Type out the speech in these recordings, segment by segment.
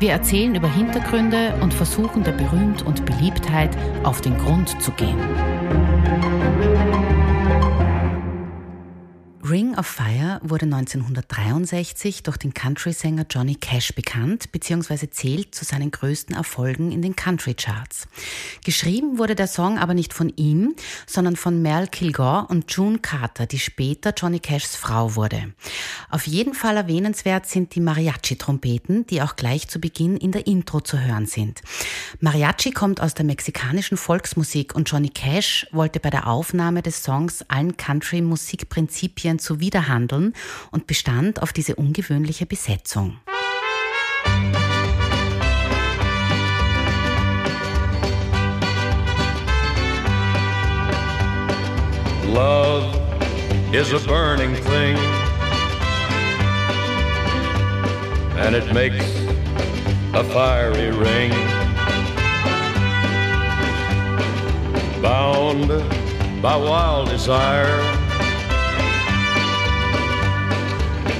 Wir erzählen über Hintergründe und versuchen der Berühmt und Beliebtheit auf den Grund zu gehen. Ring of Fire wurde 1963 durch den Country-Sänger Johnny Cash bekannt bzw. zählt zu seinen größten Erfolgen in den Country-Charts. Geschrieben wurde der Song aber nicht von ihm, sondern von Mel Kilgore und June Carter, die später Johnny Cashs Frau wurde. Auf jeden Fall erwähnenswert sind die Mariachi-Trompeten, die auch gleich zu Beginn in der Intro zu hören sind. Mariachi kommt aus der mexikanischen Volksmusik und Johnny Cash wollte bei der Aufnahme des Songs allen Country-Musikprinzipien Deutschland zuwiderhandeln und bestand auf diese ungewöhnliche Besetzung. Love is a burning thing, and it makes a fiery ring. Bound by wild desire.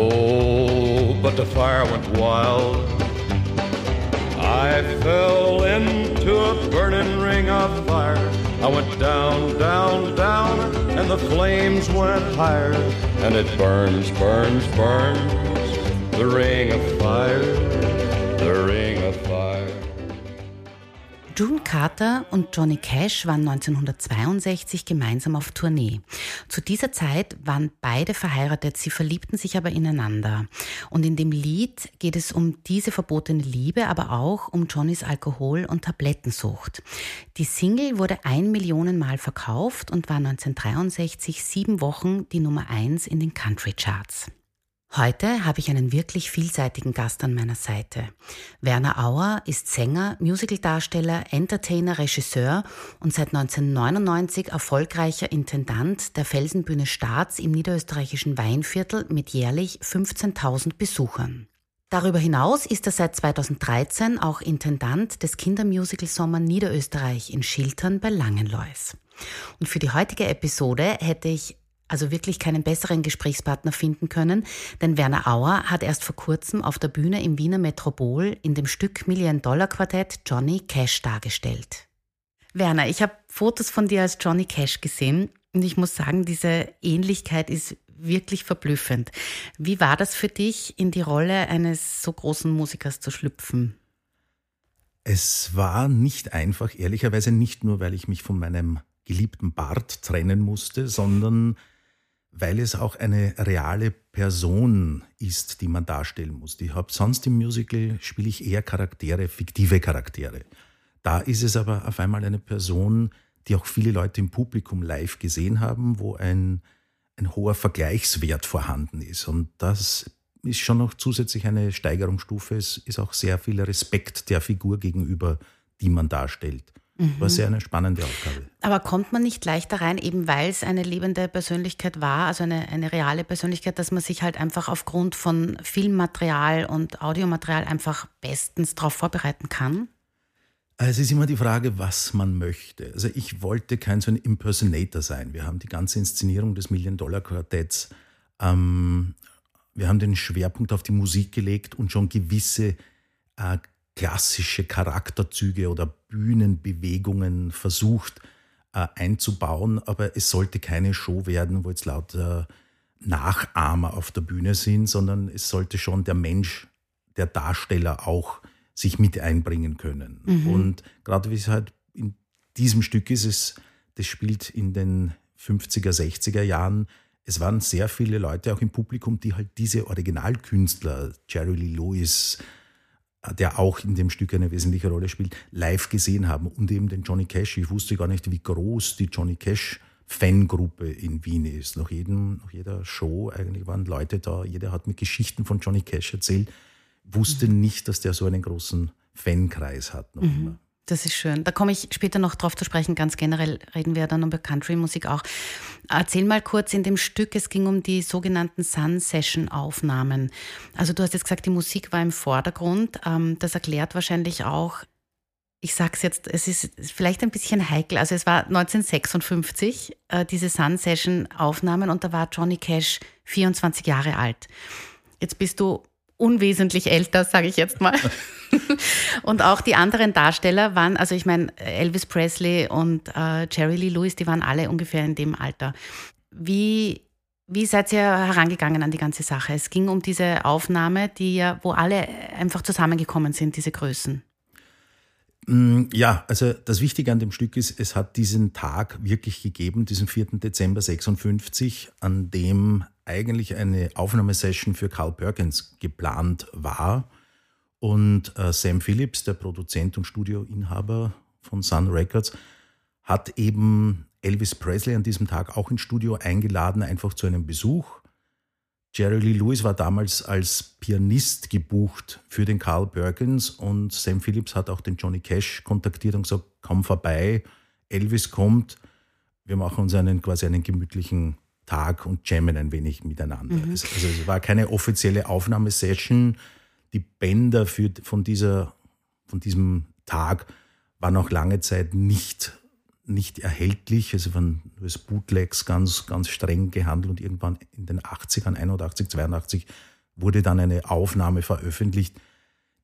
Oh, but the fire went wild. I fell into a burning ring of fire. I went down, down, down, and the flames went higher. And it burns, burns, burns, the ring of fire, June Carter und Johnny Cash waren 1962 gemeinsam auf Tournee. Zu dieser Zeit waren beide verheiratet, sie verliebten sich aber ineinander. Und in dem Lied geht es um diese verbotene Liebe, aber auch um Johnnys Alkohol- und Tablettensucht. Die Single wurde ein Millionen Mal verkauft und war 1963 sieben Wochen die Nummer eins in den Country Charts. Heute habe ich einen wirklich vielseitigen Gast an meiner Seite. Werner Auer ist Sänger, Musicaldarsteller, Entertainer, Regisseur und seit 1999 erfolgreicher Intendant der Felsenbühne Staats im niederösterreichischen Weinviertel mit jährlich 15.000 Besuchern. Darüber hinaus ist er seit 2013 auch Intendant des Kindermusical Sommer Niederösterreich in Schiltern bei Langenlois. Und für die heutige Episode hätte ich also wirklich keinen besseren Gesprächspartner finden können, denn Werner Auer hat erst vor kurzem auf der Bühne im Wiener Metropol in dem Stück Million-Dollar-Quartett Johnny Cash dargestellt. Werner, ich habe Fotos von dir als Johnny Cash gesehen und ich muss sagen, diese Ähnlichkeit ist wirklich verblüffend. Wie war das für dich, in die Rolle eines so großen Musikers zu schlüpfen? Es war nicht einfach, ehrlicherweise nicht nur, weil ich mich von meinem geliebten Bart trennen musste, sondern weil es auch eine reale Person ist, die man darstellen muss. Ich habe sonst im Musical spiele ich eher Charaktere, fiktive Charaktere. Da ist es aber auf einmal eine Person, die auch viele Leute im Publikum live gesehen haben, wo ein, ein hoher Vergleichswert vorhanden ist. Und das ist schon noch zusätzlich eine Steigerungsstufe. Es ist auch sehr viel Respekt der Figur gegenüber die man darstellt. Mhm. War sehr eine spannende Aufgabe. Aber kommt man nicht leichter rein, eben weil es eine lebende Persönlichkeit war, also eine, eine reale Persönlichkeit, dass man sich halt einfach aufgrund von Filmmaterial und Audiomaterial einfach bestens darauf vorbereiten kann? Also es ist immer die Frage, was man möchte. Also ich wollte kein so ein Impersonator sein. Wir haben die ganze Inszenierung des Million-Dollar-Quartetts, ähm, wir haben den Schwerpunkt auf die Musik gelegt und schon gewisse äh, klassische Charakterzüge oder Bühnenbewegungen versucht äh, einzubauen, aber es sollte keine Show werden, wo jetzt lauter Nachahmer auf der Bühne sind, sondern es sollte schon der Mensch, der Darsteller auch sich mit einbringen können. Mhm. Und gerade wie es halt in diesem Stück ist, es, das spielt in den 50er, 60er Jahren. Es waren sehr viele Leute auch im Publikum, die halt diese Originalkünstler, Jerry Lee Lewis, der auch in dem Stück eine wesentliche Rolle spielt, live gesehen haben und eben den Johnny Cash. Ich wusste gar nicht, wie groß die Johnny Cash Fangruppe in Wien ist. Nach, jedem, nach jeder Show eigentlich waren Leute da, jeder hat mir Geschichten von Johnny Cash erzählt, wusste mhm. nicht, dass der so einen großen Fankreis hat. Noch mhm. immer. Das ist schön. Da komme ich später noch drauf zu sprechen. Ganz generell reden wir dann über Country-Musik auch. Erzähl mal kurz in dem Stück, es ging um die sogenannten Sun-Session-Aufnahmen. Also du hast jetzt gesagt, die Musik war im Vordergrund. Ähm, das erklärt wahrscheinlich auch, ich sag's jetzt, es ist vielleicht ein bisschen heikel. Also es war 1956, äh, diese Sun-Session-Aufnahmen und da war Johnny Cash 24 Jahre alt. Jetzt bist du unwesentlich älter, sage ich jetzt mal. und auch die anderen Darsteller waren, also ich meine, Elvis Presley und äh, Jerry Lee Lewis, die waren alle ungefähr in dem Alter. Wie, wie seid ihr herangegangen an die ganze Sache? Es ging um diese Aufnahme, die ja, wo alle einfach zusammengekommen sind, diese Größen. Mm, ja, also das Wichtige an dem Stück ist, es hat diesen Tag wirklich gegeben, diesen 4. Dezember 56, an dem eigentlich eine Aufnahmesession für Carl Perkins geplant war. Und äh, Sam Phillips, der Produzent und Studioinhaber von Sun Records, hat eben Elvis Presley an diesem Tag auch ins Studio eingeladen, einfach zu einem Besuch. Jerry Lee Lewis war damals als Pianist gebucht für den Carl Perkins und Sam Phillips hat auch den Johnny Cash kontaktiert und gesagt, komm vorbei, Elvis kommt, wir machen uns einen quasi einen gemütlichen Tag und jammen ein wenig miteinander. Mhm. Also es war keine offizielle Aufnahmesession. Die Bänder für, von, dieser, von diesem Tag waren auch lange Zeit nicht, nicht erhältlich. Also waren als Bootlegs ganz, ganz streng gehandelt und irgendwann in den 80ern, 81, 82 wurde dann eine Aufnahme veröffentlicht,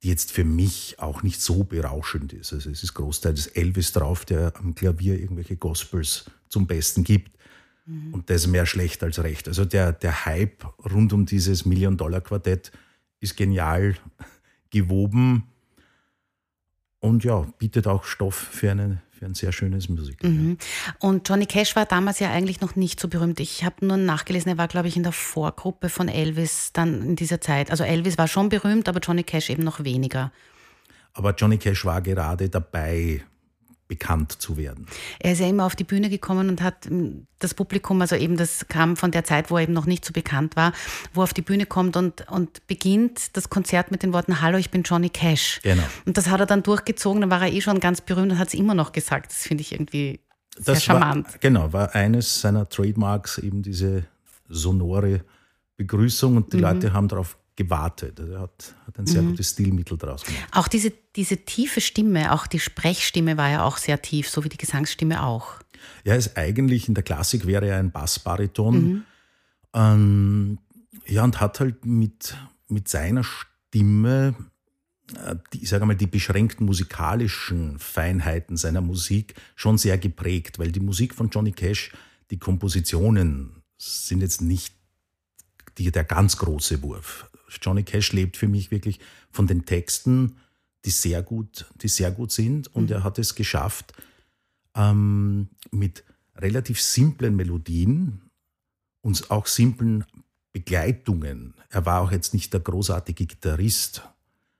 die jetzt für mich auch nicht so berauschend ist. Also es ist großteils Elvis drauf, der am Klavier irgendwelche Gospels zum Besten gibt. Mhm. Und das mehr schlecht als recht. Also der, der Hype rund um dieses Million-Dollar-Quartett ist genial gewoben und ja, bietet auch Stoff für, eine, für ein sehr schönes Musical. Mhm. Und Johnny Cash war damals ja eigentlich noch nicht so berühmt. Ich habe nur nachgelesen, er war, glaube ich, in der Vorgruppe von Elvis dann in dieser Zeit. Also Elvis war schon berühmt, aber Johnny Cash eben noch weniger. Aber Johnny Cash war gerade dabei, bekannt zu werden. Er ist ja immer auf die Bühne gekommen und hat hm, das Publikum, also eben das kam von der Zeit, wo er eben noch nicht so bekannt war, wo er auf die Bühne kommt und, und beginnt das Konzert mit den Worten Hallo, ich bin Johnny Cash. Genau. Und das hat er dann durchgezogen, dann war er eh schon ganz berühmt und hat es immer noch gesagt. Das finde ich irgendwie sehr das charmant. War, genau, war eines seiner Trademarks eben diese sonore Begrüßung und die mhm. Leute haben darauf gewartet. Er hat, hat ein sehr mhm. gutes Stilmittel daraus gemacht. Auch diese, diese tiefe Stimme, auch die Sprechstimme war ja auch sehr tief, so wie die Gesangsstimme auch. Ja, ist eigentlich in der Klassik wäre er ein Bassbariton. Mhm. Ähm, ja, und hat halt mit, mit seiner Stimme, äh, die, ich sage mal, die beschränkten musikalischen Feinheiten seiner Musik schon sehr geprägt, weil die Musik von Johnny Cash, die Kompositionen sind jetzt nicht die, der ganz große Wurf. Johnny Cash lebt für mich wirklich von den Texten, die sehr gut, die sehr gut sind. Und mhm. er hat es geschafft, ähm, mit relativ simplen Melodien und auch simplen Begleitungen. Er war auch jetzt nicht der großartige Gitarrist,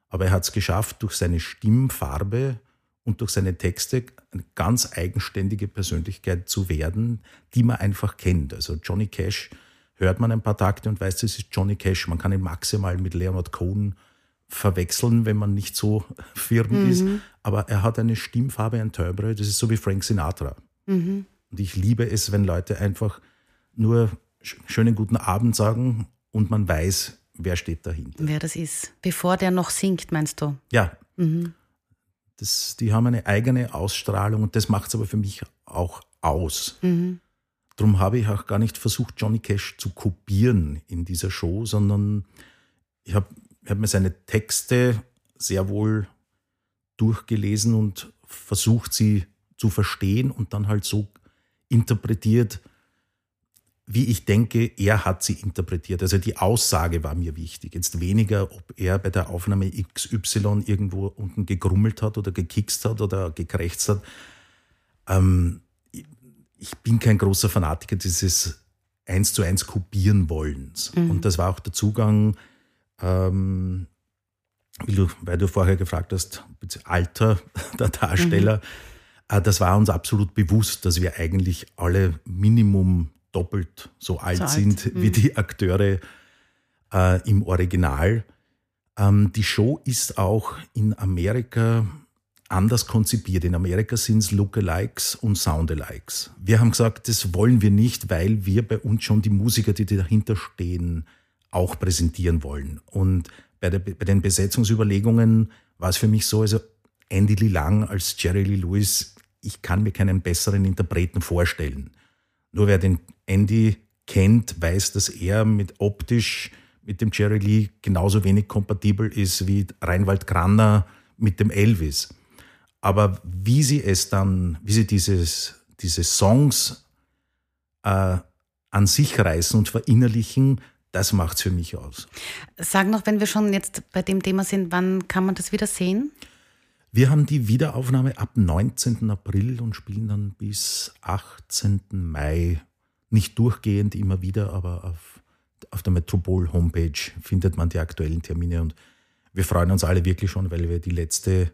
aber er hat es geschafft, durch seine Stimmfarbe und durch seine Texte eine ganz eigenständige Persönlichkeit zu werden, die man einfach kennt. Also Johnny Cash hört man ein paar Takte und weiß, das ist Johnny Cash. Man kann ihn maximal mit Leonard Cohen verwechseln, wenn man nicht so firm mhm. ist. Aber er hat eine Stimmfarbe, ein Timbre, das ist so wie Frank Sinatra. Mhm. Und ich liebe es, wenn Leute einfach nur schönen guten Abend sagen und man weiß, wer steht dahinter. Wer das ist. Bevor der noch singt, meinst du? Ja. Mhm. Das, die haben eine eigene Ausstrahlung und das macht es aber für mich auch aus. Mhm. Darum habe ich auch gar nicht versucht, Johnny Cash zu kopieren in dieser Show, sondern ich habe hab mir seine Texte sehr wohl durchgelesen und versucht, sie zu verstehen und dann halt so interpretiert, wie ich denke, er hat sie interpretiert. Also die Aussage war mir wichtig. Jetzt weniger, ob er bei der Aufnahme XY irgendwo unten gegrummelt hat oder gekickst hat oder gekrächzt hat. Ähm, ich bin kein großer Fanatiker dieses eins zu eins kopieren wollens. Mhm. Und das war auch der Zugang, ähm, du, weil du vorher gefragt hast, Alter der Darsteller. Mhm. Äh, das war uns absolut bewusst, dass wir eigentlich alle Minimum doppelt so alt so sind alt. wie mhm. die Akteure äh, im Original. Ähm, die Show ist auch in Amerika anders konzipiert. In Amerika sind es Lookalikes und Soundalikes. Wir haben gesagt, das wollen wir nicht, weil wir bei uns schon die Musiker, die dahinter stehen, auch präsentieren wollen. Und bei, der, bei den Besetzungsüberlegungen war es für mich so, also Andy Lee Lang als Jerry Lee Lewis, ich kann mir keinen besseren Interpreten vorstellen. Nur wer den Andy kennt, weiß, dass er mit optisch mit dem Jerry Lee genauso wenig kompatibel ist wie Reinwald Granner mit dem Elvis. Aber wie sie es dann, wie sie dieses, diese Songs äh, an sich reißen und verinnerlichen, das macht es für mich aus. Sag noch, wenn wir schon jetzt bei dem Thema sind, wann kann man das wieder sehen? Wir haben die Wiederaufnahme ab 19. April und spielen dann bis 18. Mai. Nicht durchgehend immer wieder, aber auf, auf der Metropol-Homepage findet man die aktuellen Termine und wir freuen uns alle wirklich schon, weil wir die letzte,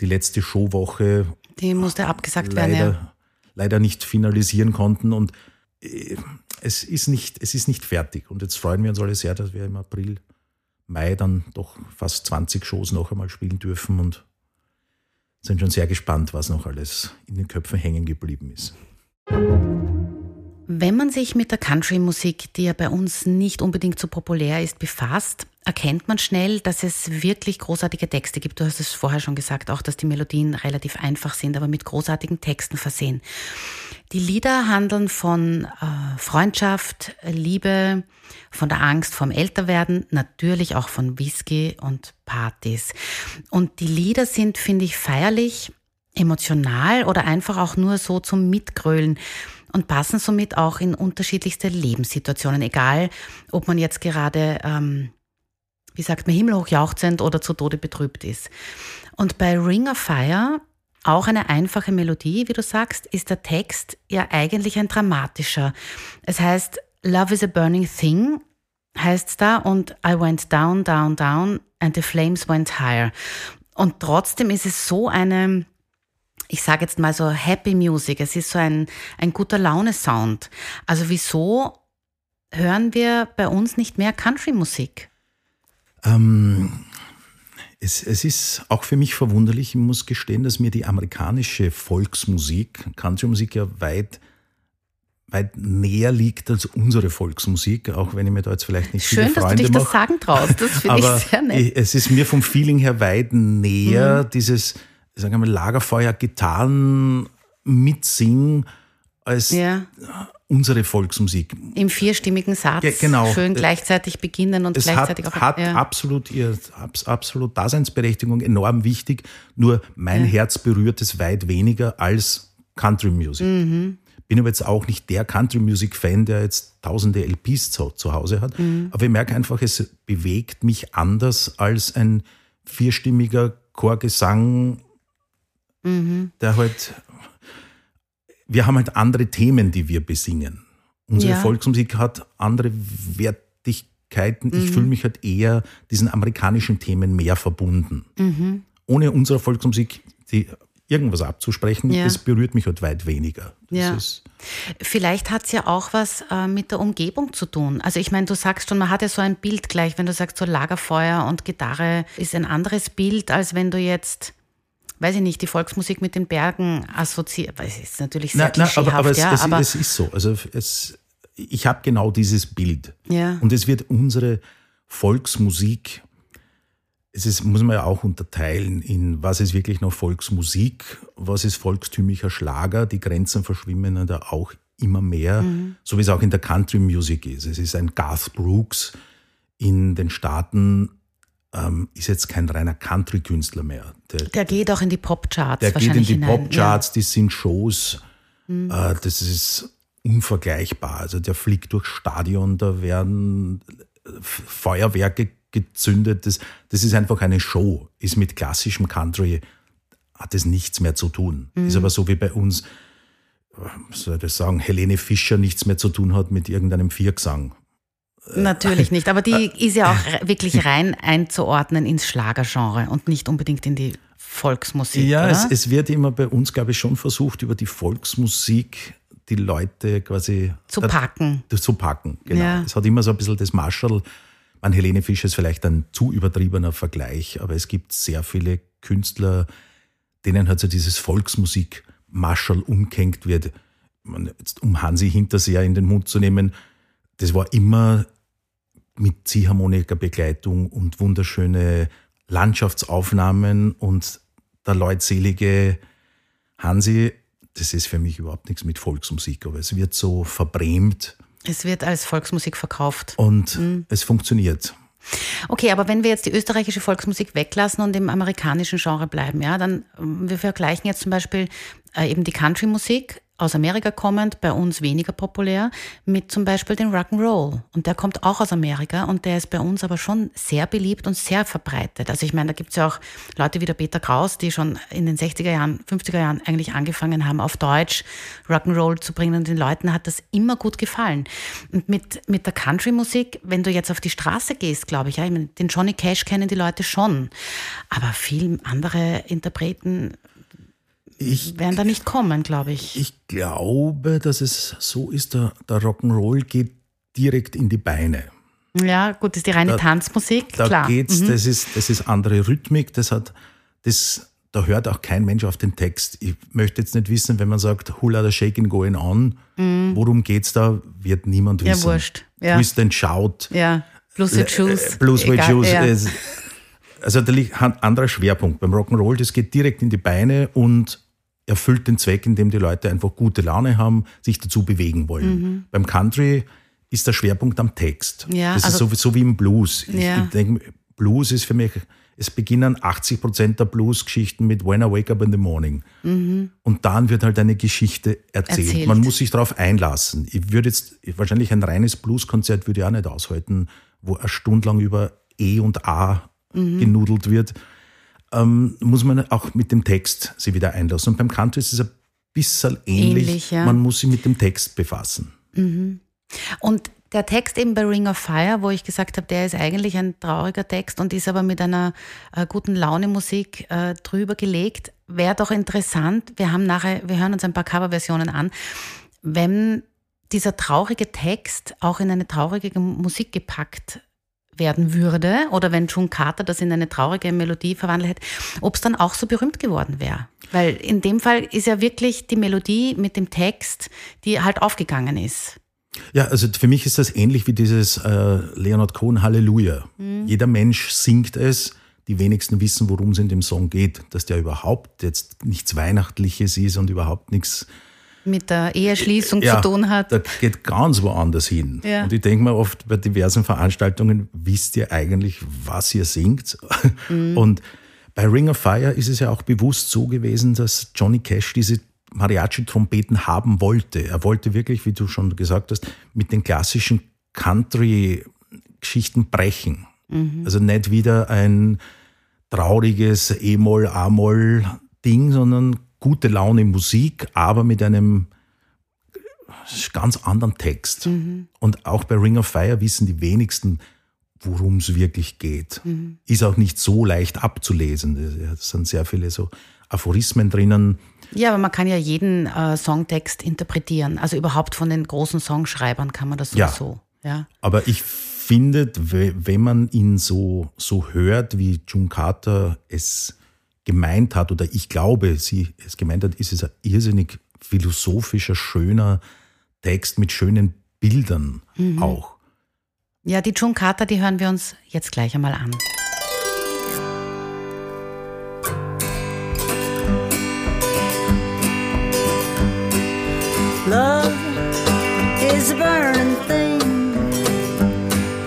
die letzte Showwoche. Die musste abgesagt leider, werden. Ja. Leider nicht finalisieren konnten und äh, es ist, nicht, es ist nicht fertig. Und jetzt freuen wir uns alle sehr, dass wir im April, Mai dann doch fast 20 Shows noch einmal spielen dürfen und sind schon sehr gespannt, was noch alles in den Köpfen hängen geblieben ist. Wenn man sich mit der Country-Musik, die ja bei uns nicht unbedingt so populär ist, befasst, erkennt man schnell, dass es wirklich großartige Texte gibt. Du hast es vorher schon gesagt, auch dass die Melodien relativ einfach sind, aber mit großartigen Texten versehen. Die Lieder handeln von äh, Freundschaft, Liebe, von der Angst vom Älterwerden, natürlich auch von Whisky und Partys. Und die Lieder sind, finde ich, feierlich, emotional oder einfach auch nur so zum Mitgrölen und passen somit auch in unterschiedlichste Lebenssituationen, egal ob man jetzt gerade, ähm, wie sagt man, himmelhoch jauchzend oder zu Tode betrübt ist. Und bei Ring of Fire auch eine einfache Melodie, wie du sagst, ist der Text ja eigentlich ein dramatischer. Es heißt, Love is a burning thing, heißt da, und I went down, down, down, and the flames went higher. Und trotzdem ist es so eine, ich sage jetzt mal so Happy Music, es ist so ein, ein guter Laune-Sound. Also wieso hören wir bei uns nicht mehr Country-Musik? Ähm, es, es ist auch für mich verwunderlich, ich muss gestehen, dass mir die amerikanische Volksmusik, Country-Musik ja weit weit näher liegt als unsere Volksmusik, auch wenn ich mir da jetzt vielleicht nicht Schön, viele Freunde dass du dich mache. das sagen traust, das finde ich sehr nett. Es ist mir vom Feeling her weit näher, mhm. dieses, sagen wir mal, Lagerfeuer, Gitarren mitsingen, als ja unsere Volksmusik. Im vierstimmigen Satz. Ja, genau. Schön gleichzeitig beginnen und es gleichzeitig hat, auch. hat ja. absolut ihr absolut Daseinsberechtigung, enorm wichtig. Nur mein ja. Herz berührt es weit weniger als Country Music. Mhm. Bin aber jetzt auch nicht der Country Music Fan, der jetzt tausende LPs zu, zu Hause hat. Mhm. Aber ich merke einfach, es bewegt mich anders als ein vierstimmiger Chorgesang, mhm. der halt wir haben halt andere Themen, die wir besingen. Unsere ja. Volksmusik hat andere Wertigkeiten. Mhm. Ich fühle mich halt eher diesen amerikanischen Themen mehr verbunden. Mhm. Ohne unsere Volksmusik, die irgendwas abzusprechen, Ja. das berührt mich halt weit weniger. Das Ja. Vielleicht hat es ja auch was äh, mit der Umgebung zu tun. Also ich meine, du sagst schon, man hat ja so ein Bild gleich, wenn du sagst, so Lagerfeuer und Gitarre ist ein anderes Bild, als wenn du jetzt, weiß ich nicht, die Volksmusik mit den Bergen assoziierst. Es ist natürlich sehr nein, klischeehaft, aber, aber, es, ja, es, aber es ist so. Also es, ich habe genau dieses Bild. Ja. Und es wird unsere Volksmusik, es ist, muss man ja auch unterteilen in was ist wirklich noch Volksmusik, was ist volkstümlicher Schlager. Die Grenzen verschwimmen da auch immer mehr, Mhm. so wie es auch in der Country Music ist. Es ist ein Garth Brooks in den Staaten, ähm, ist jetzt kein reiner Country-Künstler mehr. Der, der geht auch in die Popcharts der geht in die. Popcharts, die sind Shows, äh, das ist unvergleichbar. Also der fliegt durchs Stadion, da werden äh, Feuerwerke gezündet. Das, das ist einfach eine Show. Ist mit klassischem Country, hat es nichts mehr zu tun. Ist aber so wie bei uns, äh, was soll ich das sagen, Helene Fischer nichts mehr zu tun hat mit irgendeinem Viergesang. Natürlich nicht, aber die ist ja auch re- wirklich rein einzuordnen ins Schlagergenre und nicht unbedingt in die Volksmusik. Ja, es, es wird immer bei uns, glaube ich, schon versucht, über die Volksmusik die Leute quasi zu da- packen. das zu packen. Genau. Ja. Es hat immer so ein bisschen das Marshall. Man, Helene Fischer ist vielleicht ein zu übertriebener Vergleich, aber es gibt sehr viele Künstler, denen halt so dieses Volksmusik Marshall umgehängt wird. Jetzt, um Hansi Hinterseher in den Mund zu nehmen, das war immer mit Ziehharmonikerbegleitung und wunderschöne Landschaftsaufnahmen und der leutselige Hansi, das ist für mich überhaupt nichts mit Volksmusik, aber es wird so verbrämt Es wird als Volksmusik verkauft. und Mhm. es funktioniert. Okay, aber wenn wir jetzt die österreichische Volksmusik weglassen und im amerikanischen Genre bleiben, ja, dann ähm, wir vergleichen jetzt zum Beispiel äh, eben die Country-Musik aus Amerika kommend, bei uns weniger populär, mit zum Beispiel den Rock'n'Roll. Und der kommt auch aus Amerika und der ist bei uns aber schon sehr beliebt und sehr verbreitet. Also ich meine, da gibt es ja auch Leute wie der Peter Kraus, die schon in den 60er Jahren, 50er Jahren eigentlich angefangen haben, auf Deutsch Rock'n'Roll zu bringen und den Leuten hat das immer gut gefallen. Und mit, mit der Country-Musik, wenn du jetzt auf die Straße gehst, glaube ich, ja, ich meine, den Johnny Cash kennen die Leute schon, aber viele andere Interpreten Ich, werden da nicht kommen, glaube ich. ich glaube, dass es so ist, der, der Rock'n'Roll geht direkt in die Beine. Ja, gut, das ist die reine Da- Tanzmusik, Da klar. geht's, Mhm. das ist, das ist andere Rhythmik, das hat, das, da hört auch kein Mensch auf den Text. Ich möchte jetzt nicht wissen, wenn man sagt, Hula the Shaking going on, worum geht's da, wird niemand Mhm. Ja, wissen. wurscht. Ja. Twist and Shout. Ja, Blues with Shoes. Äh, Blues with. Es- Also da liegt ein anderer Schwerpunkt. Beim Rock'n'Roll, das geht direkt in die Beine und erfüllt den Zweck, indem die Leute einfach gute Laune haben, sich dazu bewegen wollen. Beim Country ist der Schwerpunkt am Text. Mhm. Ja, das also- ist so, so wie im Blues. Ich, Ja. ich denke, Blues ist für mich, es beginnen 80 Prozent der Blues-Geschichten mit When I Wake Up in the Morning. Und dann wird halt eine Geschichte erzählt. Erzählt. Man muss sich darauf einlassen. Ich würde jetzt, wahrscheinlich ein reines Blueskonzert würde ich auch nicht aushalten, wo eine Stunde lang über E und A Mhm. genudelt wird. Ähm, muss man auch mit dem Text sich wieder einlassen. Und beim Country ist es ein bisschen ähnlich. Ähnlich, ja. Man muss sich mit dem Text befassen. Und der Text eben bei Ring of Fire, wo ich gesagt habe, der ist eigentlich ein trauriger Text und ist aber mit einer äh, guten Laune-Musik äh, drüber gelegt, wäre doch interessant. Wir haben nachher, wir hören uns ein paar Coverversionen an, wenn dieser traurige Text auch in eine traurige Musik gepackt werden würde oder wenn June Carter das in eine traurige Melodie verwandelt hätte, ob es dann auch so berühmt geworden wäre. Weil in dem Fall ist ja wirklich die Melodie mit dem Text, die halt aufgegangen ist. Ja, also für mich ist das ähnlich wie dieses äh, Leonard Cohen Halleluja. Mhm. Jeder Mensch singt es, die wenigsten wissen, worum es in dem Song geht. Dass der überhaupt jetzt nichts Weihnachtliches ist und überhaupt nichts mit der Eheschließung ja, zu tun hat. Da geht ganz woanders hin. Ja. Und ich denke mir oft bei diversen Veranstaltungen, wisst ihr eigentlich, was ihr singt? Mhm. Und bei Ring of Fire ist es ja auch bewusst so gewesen, dass Johnny Cash diese Mariachi-Trompeten haben wollte. Er wollte wirklich, wie du schon gesagt hast, mit den klassischen Country-Geschichten brechen. Also nicht wieder ein trauriges E-Moll, A-Moll-Ding, sondern gute Laune Musik, aber mit einem ganz anderen Text. Und auch bei Ring of Fire wissen die wenigsten, worum es wirklich geht. Ist auch nicht so leicht abzulesen. Das sind sehr viele so Aphorismen drinnen. Ja, aber man kann ja jeden äh, Songtext interpretieren. Also überhaupt von den großen Songschreibern kann man das sowieso. Ja. ja. Aber ich finde, wenn man ihn so, so hört, wie June Carter es gemeint hat, oder ich glaube, sie es gemeint hat, ist es ein irrsinnig philosophischer, schöner Text mit schönen Bildern mhm. auch. Ja, die June Carter, die hören wir uns jetzt gleich einmal an. Love is a burning thing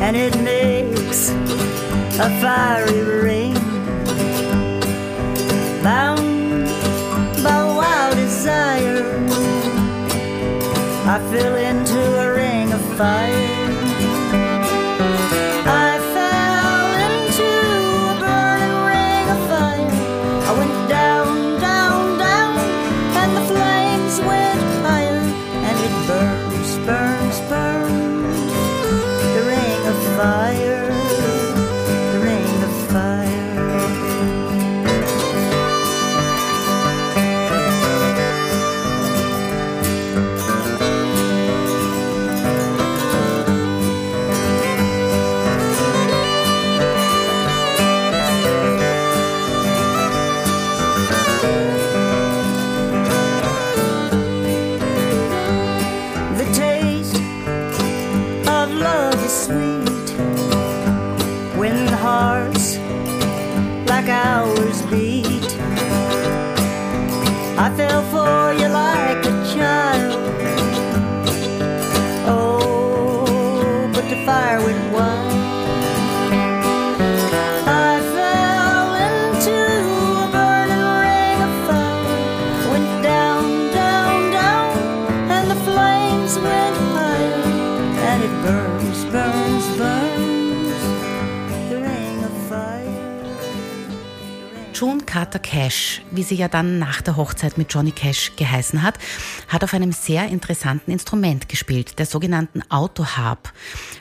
and it makes a fiery ring bound by wild desire I fell into a ring of fire sie ja dann nach der Hochzeit mit Johnny Cash geheißen hat, hat auf einem sehr interessanten Instrument gespielt, der sogenannten Autoharp.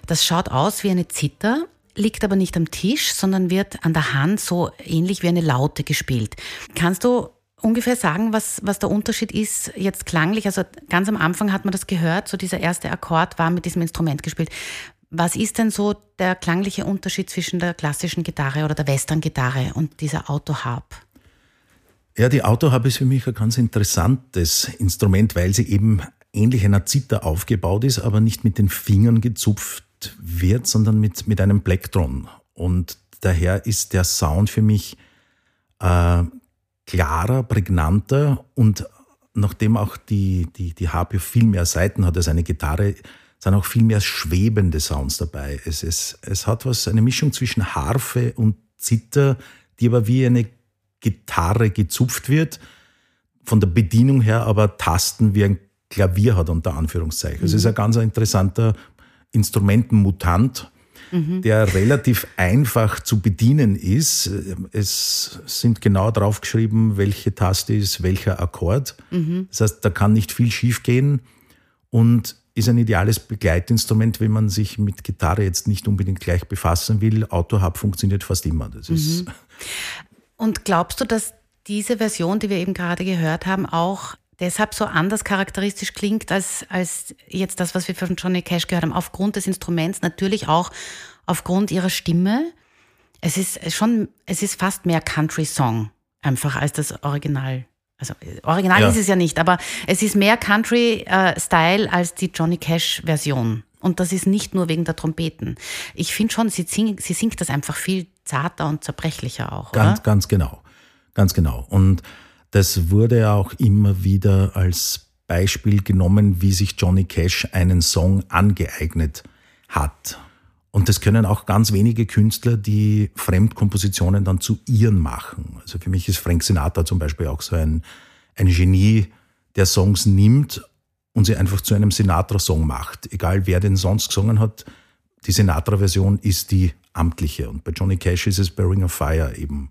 Das schaut aus wie eine Zither, liegt aber nicht am Tisch, sondern wird an der Hand so ähnlich wie eine Laute gespielt. Kannst du ungefähr sagen, was, was der Unterschied ist jetzt klanglich? Also ganz am Anfang hat man das gehört, so dieser erste Akkord war mit diesem Instrument gespielt. Was ist denn so der klangliche Unterschied zwischen der klassischen Gitarre oder der Western-Gitarre und dieser Autoharp? Ja, die Autoharp ist für mich ein ganz interessantes Instrument, weil sie eben ähnlich einer Zither aufgebaut ist, aber nicht mit den Fingern gezupft wird, sondern mit, mit einem Plektron. Und daher ist der Sound für mich äh, klarer, prägnanter und nachdem auch die, die, die Harpe viel mehr Seiten hat als eine Gitarre, sind auch viel mehr schwebende Sounds dabei. Es, es, es hat was, eine Mischung zwischen Harfe und Zither, die aber wie eine Gitarre gezupft wird, von der Bedienung her aber Tasten wie ein Klavier hat, unter Anführungszeichen. Mhm. Es ist ein ganz interessanter Instrumentenmutant, mhm. der relativ einfach zu bedienen ist. Es sind genau draufgeschrieben, welche Taste ist welcher Akkord. Mhm. Das heißt, da kann nicht viel schiefgehen und ist ein ideales Begleitinstrument, wenn man sich mit Gitarre jetzt nicht unbedingt gleich befassen will. Autohub funktioniert fast immer. Das ist mhm. Und glaubst du, dass diese Version, die wir eben gerade gehört haben, auch deshalb so anders charakteristisch klingt als, als jetzt das, was wir von Johnny Cash gehört haben, aufgrund des Instruments, natürlich auch aufgrund ihrer Stimme. Es ist schon, es ist fast mehr Country-Song einfach als das Original also original ja. ist es ja nicht, aber es ist mehr Country-Style als die Johnny Cash-Version. Und das ist nicht nur wegen der Trompeten. Ich finde schon, sie, sing, sie singt das einfach viel zarter und zerbrechlicher auch. Ganz, oder? ganz genau. Ganz genau. Und das wurde auch immer wieder als Beispiel genommen, wie sich Johnny Cash einen Song angeeignet hat. Und das können auch ganz wenige Künstler, die Fremdkompositionen dann zu ihren machen. Also für mich ist Frank Sinatra zum Beispiel auch so ein, ein Genie, der Songs nimmt und sie einfach zu einem Sinatra-Song macht. Egal wer den sonst gesungen hat, die Sinatra-Version ist die amtliche. Und bei Johnny Cash ist es bei Ring of Fire eben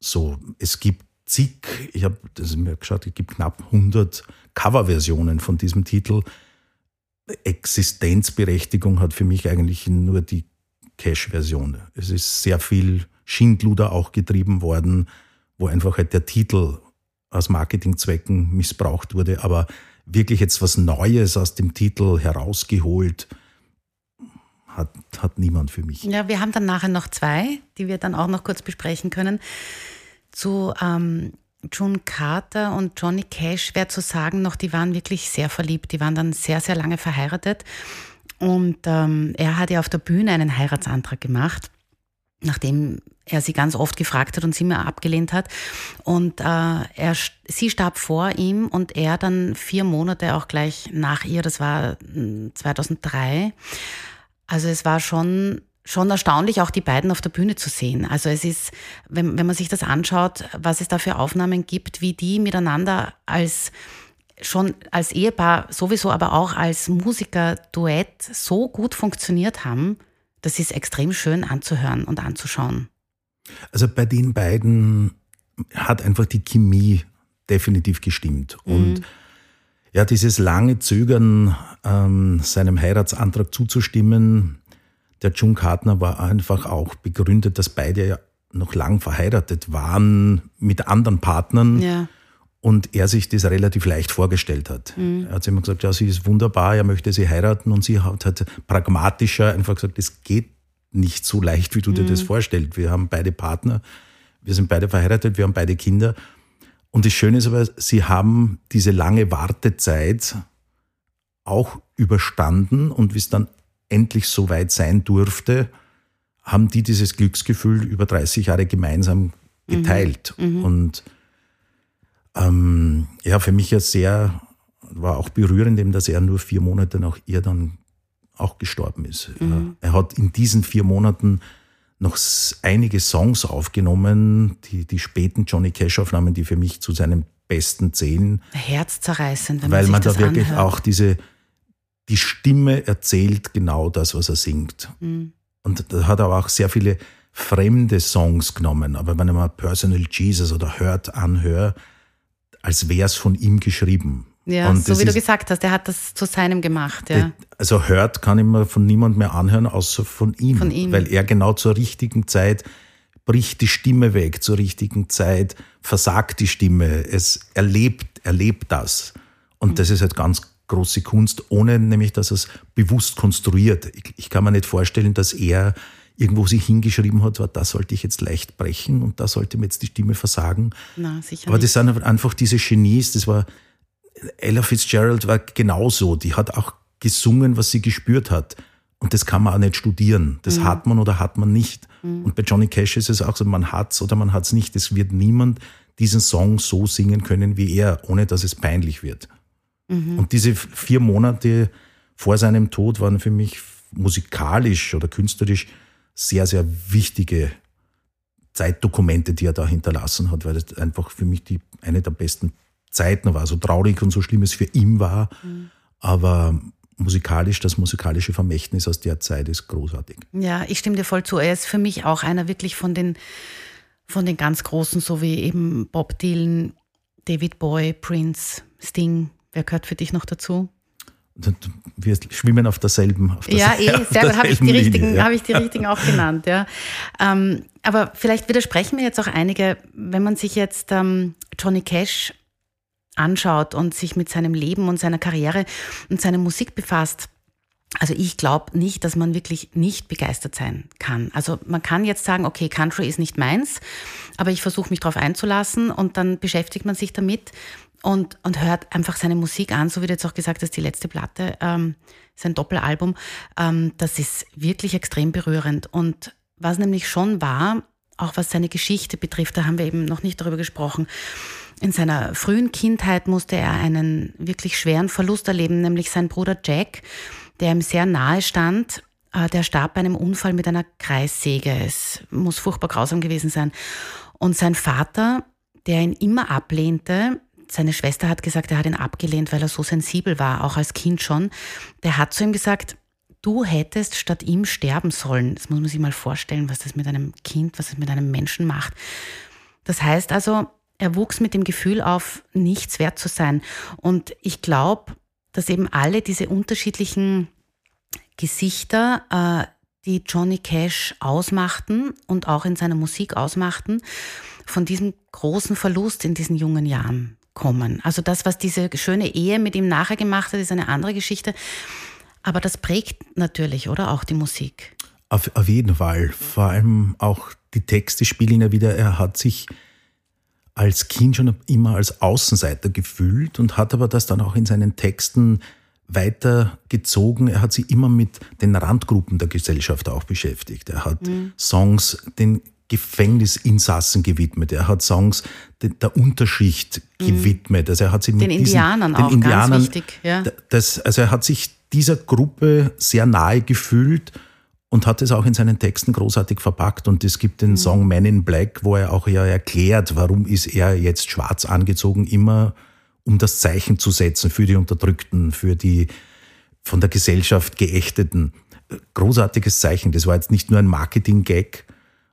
so. Es gibt zig, ich habe das mir geschaut, es gibt knapp 100 Coverversionen von diesem Titel. Existenzberechtigung hat für mich eigentlich nur die Cash-Version. Es ist sehr viel Schindluder auch getrieben worden, wo einfach halt der Titel aus Marketingzwecken missbraucht wurde, aber wirklich jetzt was Neues aus dem Titel herausgeholt, hat, hat niemand für mich. Ja, wir haben dann nachher noch zwei, die wir dann auch noch kurz besprechen können. Zu ähm, June Carter und Johnny Cash schwer zu sagen noch, die waren wirklich sehr verliebt. Die waren dann sehr, sehr lange verheiratet. Und ähm, er hat ja auf der Bühne einen Heiratsantrag gemacht, nachdem er sie ganz oft gefragt hat und sie mir abgelehnt hat. Und äh, er, sie starb vor ihm und er dann vier Monate auch gleich nach ihr, das war 2003. Also es war schon schon erstaunlich, auch die beiden auf der Bühne zu sehen. Also es ist, wenn, wenn man sich das anschaut, was es da für Aufnahmen gibt, wie die miteinander als schon als Ehepaar sowieso, aber auch als Musiker-Duett so gut funktioniert haben, das ist extrem schön anzuhören und anzuschauen. Also bei den beiden hat einfach die Chemie definitiv gestimmt. Mhm. Ja, dieses lange Zögern, ähm, seinem Heiratsantrag zuzustimmen, der June Kartner war einfach auch begründet, dass beide ja noch lang verheiratet waren mit anderen Partnern. Ja. Und er sich das relativ leicht vorgestellt hat. Mhm. Er hat immer gesagt, ja, sie ist wunderbar, er möchte sie heiraten und sie hat halt pragmatischer einfach gesagt, es geht nicht so leicht, wie du mhm. dir das vorstellst. Wir haben beide Partner, wir sind beide verheiratet, wir haben beide Kinder. Und das Schöne ist aber, sie haben diese lange Wartezeit auch überstanden und wie es dann endlich so weit sein durfte, haben die dieses Glücksgefühl über 30 Jahre gemeinsam geteilt. Mhm. Mhm. Und ähm, ja, für mich ja sehr, war auch berührend, eben, dass er nur vier Monate nach ihr dann auch gestorben ist. Mhm. Er hat in diesen vier Monaten noch einige Songs aufgenommen, die, die späten Johnny Cash-Aufnahmen, die für mich zu seinem besten zählen. Herzzerreißend, wenn man Weil man da wirklich anhört. auch diese, die Stimme erzählt genau das, was er singt. Mhm. Und da hat er auch sehr viele fremde Songs genommen. Aber wenn ich mal Personal Jesus oder Hört anhöre, als wäre es von ihm geschrieben. Ja, und so wie du gesagt hast, er hat das zu seinem gemacht. Ja. Also hört kann ich mir von niemand mehr anhören, außer von ihm, von ihm. Weil er genau zur richtigen Zeit bricht die Stimme weg, zur richtigen Zeit versagt die Stimme. Es erlebt, erlebt das. Und mhm. das ist halt ganz große Kunst, ohne nämlich, dass er es bewusst konstruiert. Ich, ich kann mir nicht vorstellen, dass er irgendwo sich hingeschrieben hat, da sollte ich jetzt leicht brechen und da sollte mir jetzt die Stimme versagen. Na, sicher Aber das sind einfach diese Genies, das war, Ella Fitzgerald war genauso, die hat auch gesungen, was sie gespürt hat. Und das kann man auch nicht studieren. Das mhm. hat man oder hat man nicht. Mhm. Und bei Johnny Cash ist es auch so, man hat's oder man hat's nicht. Es wird niemand diesen Song so singen können wie er, ohne dass es peinlich wird. Mhm. Und diese vier Monate vor seinem Tod waren für mich musikalisch oder künstlerisch sehr, sehr wichtige Zeitdokumente, die er da hinterlassen hat, weil es einfach für mich die, eine der besten Zeiten war. So traurig und so schlimm es für ihn war, mhm. aber musikalisch, das musikalische Vermächtnis aus der Zeit ist großartig. Ja, ich stimme dir voll zu. Er ist für mich auch einer wirklich von den, von den ganz Großen, so wie eben Bob Dylan, David Boy, Prince, Sting. Wer gehört für dich noch dazu? wir schwimmen auf derselben. Auf ja, eh, sehr gut. Habe ich, die richtigen, ja. hab ich die richtigen auch genannt, ja. Ähm, aber vielleicht widersprechen mir jetzt auch einige, wenn man sich jetzt ähm, Johnny Cash anschaut und sich mit seinem Leben und seiner Karriere und seiner Musik befasst. Also ich glaube nicht, dass man wirklich nicht begeistert sein kann. Also man kann jetzt sagen, okay, Country ist nicht meins, aber ich versuche mich darauf einzulassen und dann beschäftigt man sich damit und, und hört einfach seine Musik an, so wie du jetzt auch gesagt hast, die letzte Platte, ähm, sein Doppelalbum, ähm, das ist wirklich extrem berührend. Und was nämlich schon war, auch was seine Geschichte betrifft, da haben wir eben noch nicht darüber gesprochen, in seiner frühen Kindheit musste er einen wirklich schweren Verlust erleben, nämlich sein Bruder Jack, der ihm sehr nahe stand, äh, der starb bei einem Unfall mit einer Kreissäge. Es muss furchtbar grausam gewesen sein. Und sein Vater, der ihn immer ablehnte, seine Schwester hat gesagt, er hat ihn abgelehnt, weil er so sensibel war, auch als Kind schon. Der hat zu ihm gesagt, du hättest statt ihm sterben sollen. Das muss man sich mal vorstellen, was das mit einem Kind, was das mit einem Menschen macht. Das heißt also, er wuchs mit dem Gefühl auf, nichts wert zu sein. Und ich glaube, dass eben alle diese unterschiedlichen Gesichter, äh, die Johnny Cash ausmachten und auch in seiner Musik ausmachten, von diesem großen Verlust in diesen jungen Jahren kommen. Also das, was diese schöne Ehe mit ihm nachher gemacht hat, ist eine andere Geschichte. Aber das prägt natürlich, oder auch die Musik. Auf, auf jeden Fall. Vor allem auch die Texte spielen ja wieder, er hat sich als Kind schon immer als Außenseiter gefühlt und hat aber das dann auch in seinen Texten weitergezogen. Er hat sich immer mit den Randgruppen der Gesellschaft auch beschäftigt. Er hat mhm. Songs den Gefängnisinsassen gewidmet. Er hat Songs der Unterschicht mhm. gewidmet. Also er hat sich den mit Indianern diesen, den auch Indianern, ganz wichtig. Ja. Das, also er hat sich dieser Gruppe sehr nahe gefühlt und hat es auch in seinen Texten großartig verpackt. Und es gibt den mhm. Song Man in Black, wo er auch ja erklärt, warum ist er jetzt schwarz angezogen, immer um das Zeichen zu setzen für die Unterdrückten, für die von der Gesellschaft Geächteten. Großartiges Zeichen. Das war jetzt nicht nur ein Marketing-Gag,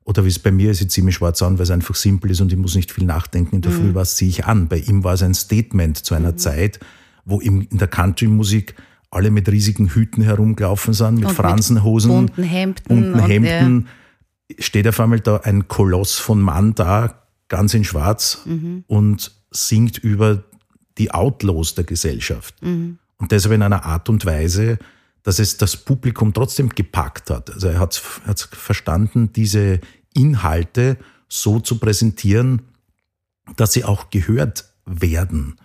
oder wie es bei mir ist, ich ziehe mich schwarz an, weil es einfach simpel ist und ich muss nicht viel nachdenken. In der mhm. Früh was ziehe ich an. Bei ihm war es ein Statement zu einer mhm. Zeit, wo ihm in der Country-Musik alle mit riesigen Hüten herumgelaufen sind, mit und Fransenhosen, mit bunten Hemden. Bunten Hemden. Steht auf einmal da ein Koloss von Mann da, ganz in Schwarz mhm. und singt über die Outlaws der Gesellschaft. Mhm. Und deshalb in einer Art und Weise, dass es das Publikum trotzdem gepackt hat. Also er hat es verstanden, diese Inhalte so zu präsentieren, dass sie auch gehört werden.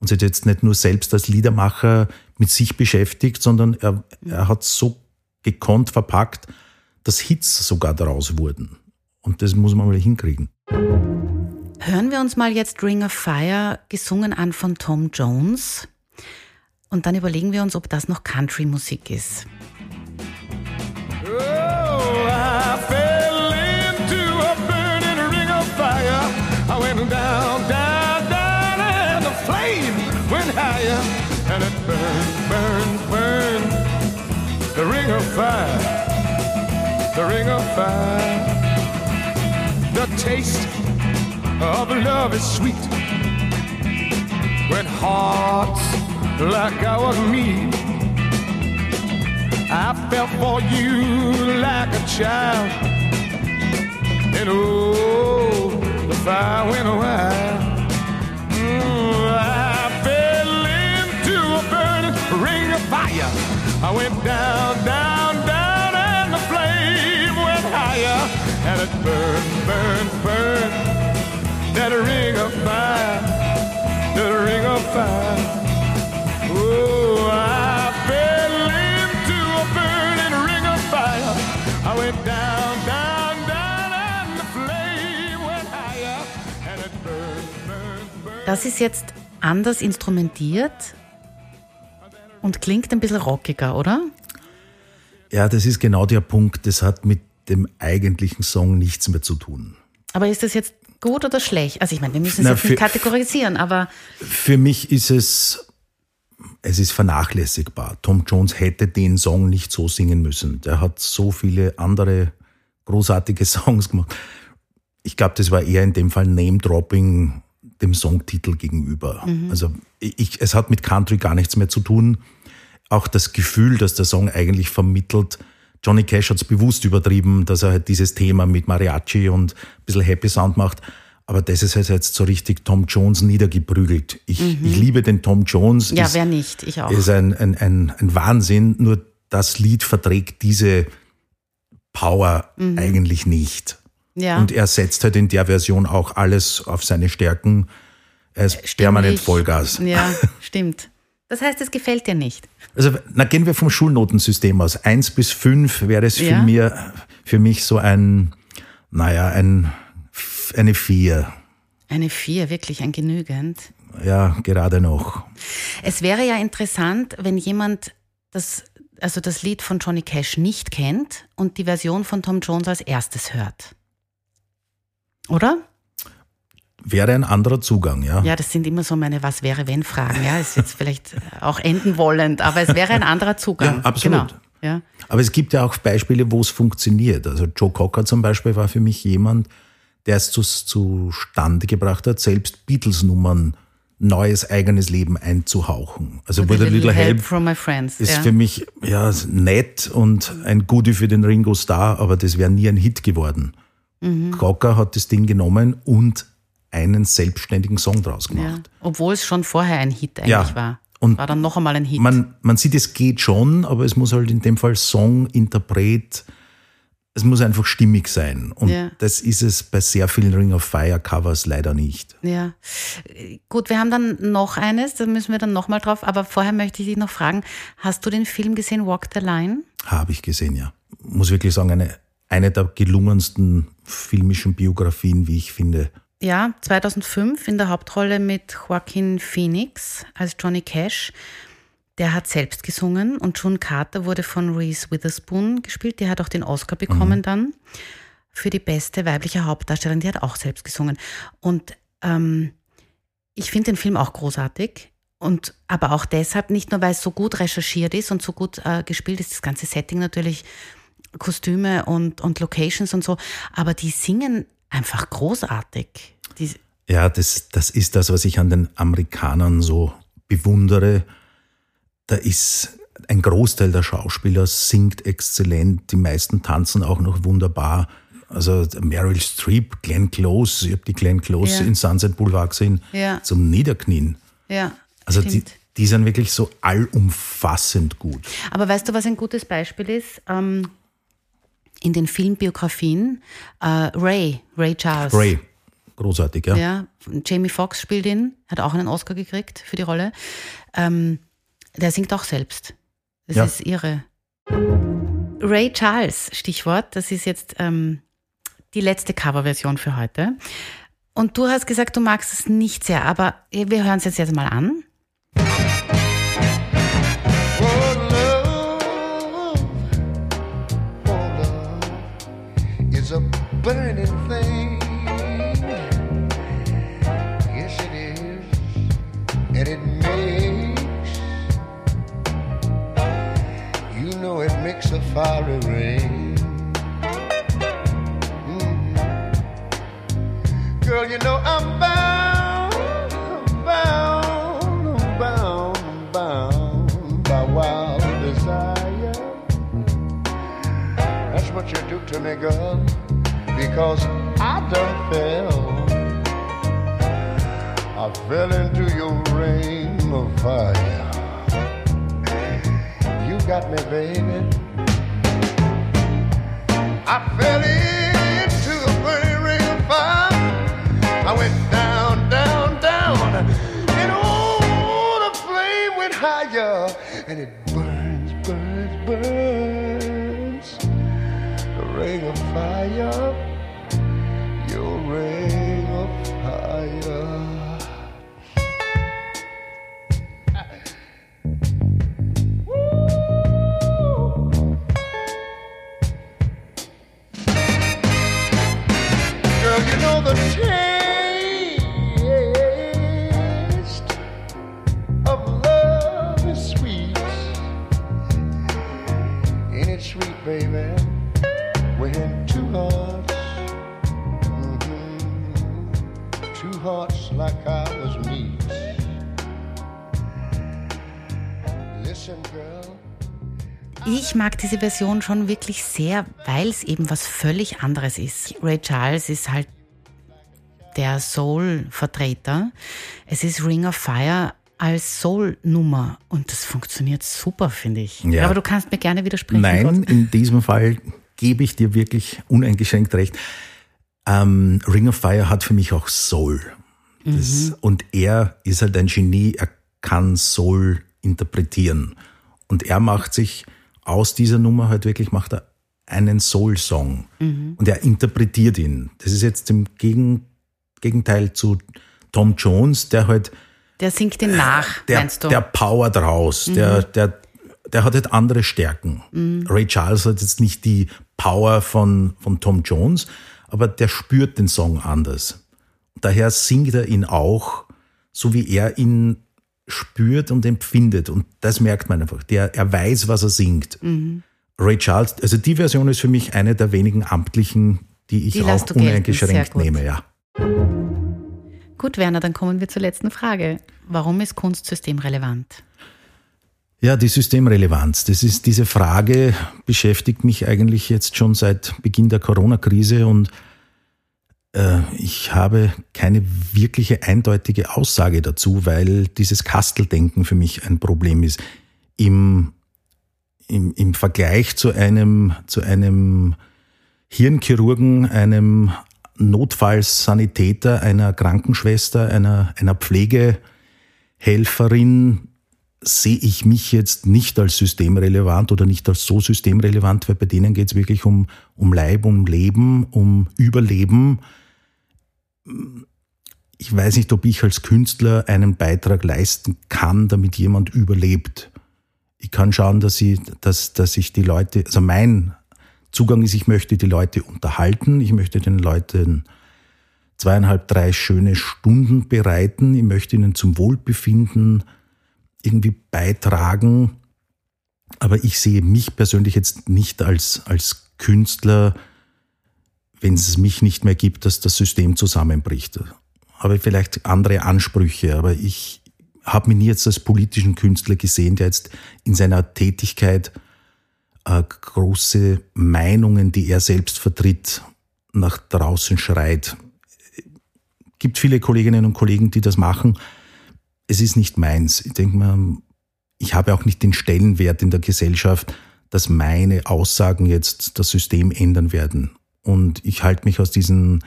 Und sich jetzt nicht nur selbst als Liedermacher mit sich beschäftigt, sondern er, er hat so gekonnt verpackt, dass Hits sogar daraus wurden. Und das muss man mal hinkriegen. Hören wir uns mal jetzt Ring of Fire gesungen an von Tom Jones. Und dann überlegen wir uns, ob das noch Country-Musik ist. Fire, the ring of fire. The taste of love is sweet when hearts like ours meet. I fell for you like a child, and oh, the fire went wild. Mm, I fell into a burning ring of fire. I went down, down, down, burned, burned, burned that ring of fire, that ring of fire. Oh, I fell into a burning ring of fire. I went down, down, down, and the flame went higher, and it burned, burned, burned. Das ist jetzt anders instrumentiert und klingt ein bisschen rockiger, oder? Ja, das ist genau der Punkt. Das hat mit dem eigentlichen Song nichts mehr zu tun. Aber ist das jetzt gut oder schlecht? Also ich meine, wir müssen es Na, jetzt für, nicht kategorisieren, aber. Für mich ist es, es ist vernachlässigbar. Tom Jones hätte den Song nicht so singen müssen. Der hat so viele andere großartige Songs gemacht. Ich glaube, das war eher in dem Fall Name-Dropping dem Songtitel gegenüber. Mhm. Also ich, es hat mit Country gar nichts mehr zu tun. Auch das Gefühl, dass der Song eigentlich vermittelt, Johnny Cash hat es bewusst übertrieben, dass er halt dieses Thema mit Mariachi und ein bisschen Happy Sound macht. Aber das ist halt jetzt so richtig Tom Jones niedergeprügelt. Ich, mhm. ich liebe den Tom Jones. Ja, ist, wer nicht? Ich auch. Ist ein, ein, ein, ein Wahnsinn. Nur das Lied verträgt diese Power mhm. eigentlich nicht. Ja. Und er setzt halt in der Version auch alles auf seine Stärken. Er ist Stimmlich. permanent Vollgas. Ja, stimmt. Das heißt, es gefällt dir nicht. Also, na, gehen wir vom Schulnotensystem aus. Eins bis fünf wäre es ja. für, mir, für mich so ein, naja, ein, eine vier. Eine vier, wirklich ein genügend. Ja, gerade noch. Es wäre ja interessant, wenn jemand das, also das Lied von Johnny Cash nicht kennt und die Version von Tom Jones als erstes hört. Oder? Wäre ein anderer Zugang, ja. Ja, das sind immer so meine Was wäre wenn Fragen. Ja, ist jetzt vielleicht auch enden wollend, aber es wäre ein anderer Zugang. Ja, absolut. Genau. Ja. Aber es gibt ja auch Beispiele, wo es funktioniert. Also Joe Cocker zum Beispiel war für mich jemand, der es zustande gebracht hat, selbst Beatles-Nummern neues eigenes Leben einzuhauchen. Also With a Little, little Help, from my friends. ist ja. für mich ja nett und ein Goodie für den Ringo Starr, aber das wäre nie ein Hit geworden. Mhm. Cocker hat das Ding genommen und einen selbstständigen Song draus gemacht. Ja, obwohl es schon vorher ein Hit eigentlich ja. war. Und war dann noch einmal ein Hit. Man, man sieht, es geht schon, aber es muss halt in dem Fall Song, Interpret, es muss einfach stimmig sein. Und ja. das ist es bei sehr vielen Ring of Fire Covers leider nicht. Ja. Gut, wir haben dann noch eines, da müssen wir dann nochmal drauf. Aber vorher möchte ich dich noch fragen, hast du den Film gesehen, Walk the Line? Habe ich gesehen, ja. Muss wirklich sagen, eine, eine der gelungensten filmischen Biografien, wie ich finde. Ja, 2005 in der Hauptrolle mit Joaquin Phoenix als Johnny Cash. Der hat selbst gesungen und June Carter wurde von Reese Witherspoon gespielt. Die hat auch den Oscar bekommen mhm. dann für die beste weibliche Hauptdarstellerin. Die hat auch selbst gesungen. Und ähm, ich finde den Film auch großartig. Und aber auch deshalb, nicht nur weil es so gut recherchiert ist und so gut äh, gespielt ist, das ganze Setting natürlich, Kostüme und, und Locations und so, aber die singen einfach großartig. Die ja, das, das ist das, was ich an den Amerikanern so bewundere da ist ein Großteil der Schauspieler singt exzellent, die meisten tanzen auch noch wunderbar. Also Meryl Streep, Glenn Close, ich habe die Glenn Close ja. in Sunset Boulevard gesehen, ja. zum Niederknien. Ja, also die, die sind wirklich so allumfassend gut. Aber weißt du, was ein gutes Beispiel ist? Ähm, in den Filmbiografien äh, Ray, Ray Charles. Ray, großartig, ja. Ja, Jamie Foxx spielt ihn, hat auch einen Oscar gekriegt für die Rolle. Ähm, der singt auch selbst. Das ja. ist irre. Ray Charles, Stichwort, das ist jetzt ähm, die letzte Coverversion für heute. Und du hast gesagt, du magst es nicht sehr, aber wir hören es jetzt, jetzt mal an. Ich mag diese Version schon wirklich sehr, weil es eben was völlig anderes ist. Ray Charles ist halt der Soul-Vertreter. Es ist Ring of Fire als Soul-Nummer und das funktioniert super, finde ich. Ja. Aber du kannst mir gerne widersprechen. Nein, in diesem Fall gebe ich dir wirklich uneingeschränkt recht. Ähm, Ring of Fire hat für mich auch Soul. Das, mhm. Und er ist halt ein Genie, er kann Soul interpretieren. Und er macht sich aus dieser Nummer halt wirklich, macht er einen Soul-Song. Mhm. Und er interpretiert ihn. Das ist jetzt im Gegen, Gegenteil zu Tom Jones, der halt. Der singt ihn nach, der, meinst du? Der powert raus. Mhm. Der, der, der hat halt andere Stärken. Mhm. Ray Charles hat jetzt nicht die Power von, von Tom Jones, aber der spürt den Song anders. Daher singt er ihn auch, so wie er ihn spürt und empfindet. Und das merkt man einfach. Der, er weiß, was er singt. Mhm. Ray Charles, also die Version ist für mich eine der wenigen amtlichen, die ich die auch uneingeschränkt nehme, ja. Gut, Werner, dann kommen wir zur letzten Frage. Warum ist Kunst systemrelevant? Ja, die Systemrelevanz. Das ist diese Frage, beschäftigt mich eigentlich jetzt schon seit Beginn der Corona-Krise und ich habe keine wirkliche eindeutige Aussage dazu, weil dieses Kasteldenken für mich ein Problem ist. Im, im, im Vergleich zu einem, zu einem Hirnchirurgen, einem Notfallsanitäter, einer Krankenschwester, einer, einer Pflegehelferin sehe ich mich jetzt nicht als systemrelevant oder nicht als so systemrelevant, weil bei denen geht es wirklich um, um Leib, um Leben, um Überleben. Ich weiß nicht, ob ich als Künstler einen Beitrag leisten kann, damit jemand überlebt. Ich kann schauen, dass ich, dass, dass ich die Leute, also mein Zugang ist, ich möchte die Leute unterhalten, ich möchte den Leuten zweieinhalb, drei schöne Stunden bereiten, ich möchte ihnen zum Wohlbefinden irgendwie beitragen. Aber ich sehe mich persönlich jetzt nicht als, als Künstler, wenn es mich nicht mehr gibt, dass das System zusammenbricht. Habe vielleicht andere Ansprüche, aber ich habe mich nie jetzt als politischen Künstler gesehen, der jetzt in seiner Tätigkeit äh, große Meinungen, die er selbst vertritt, nach draußen schreit. Gibt viele Kolleginnen und Kollegen, die das machen, es ist nicht meins. Ich denke mal, ich habe auch nicht den Stellenwert in der Gesellschaft, dass meine Aussagen jetzt das System ändern werden. Und ich halte mich aus diesen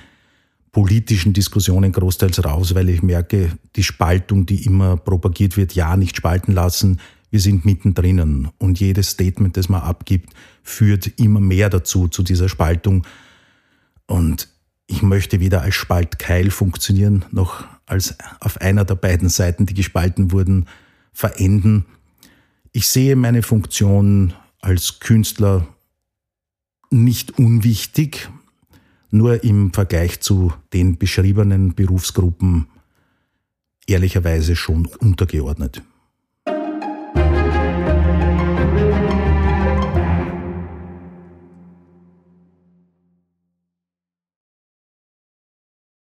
politischen Diskussionen großteils raus, weil ich merke, die Spaltung, die immer propagiert wird, ja, nicht spalten lassen, wir sind mittendrin. Und jedes Statement, das man abgibt, führt immer mehr dazu, zu dieser Spaltung. Und ich möchte weder als Spaltkeil funktionieren, noch als auf einer der beiden Seiten, die gespalten wurden, verenden. Ich sehe meine Funktion als Künstler nicht unwichtig, nur im Vergleich zu den beschriebenen Berufsgruppen ehrlicherweise schon untergeordnet.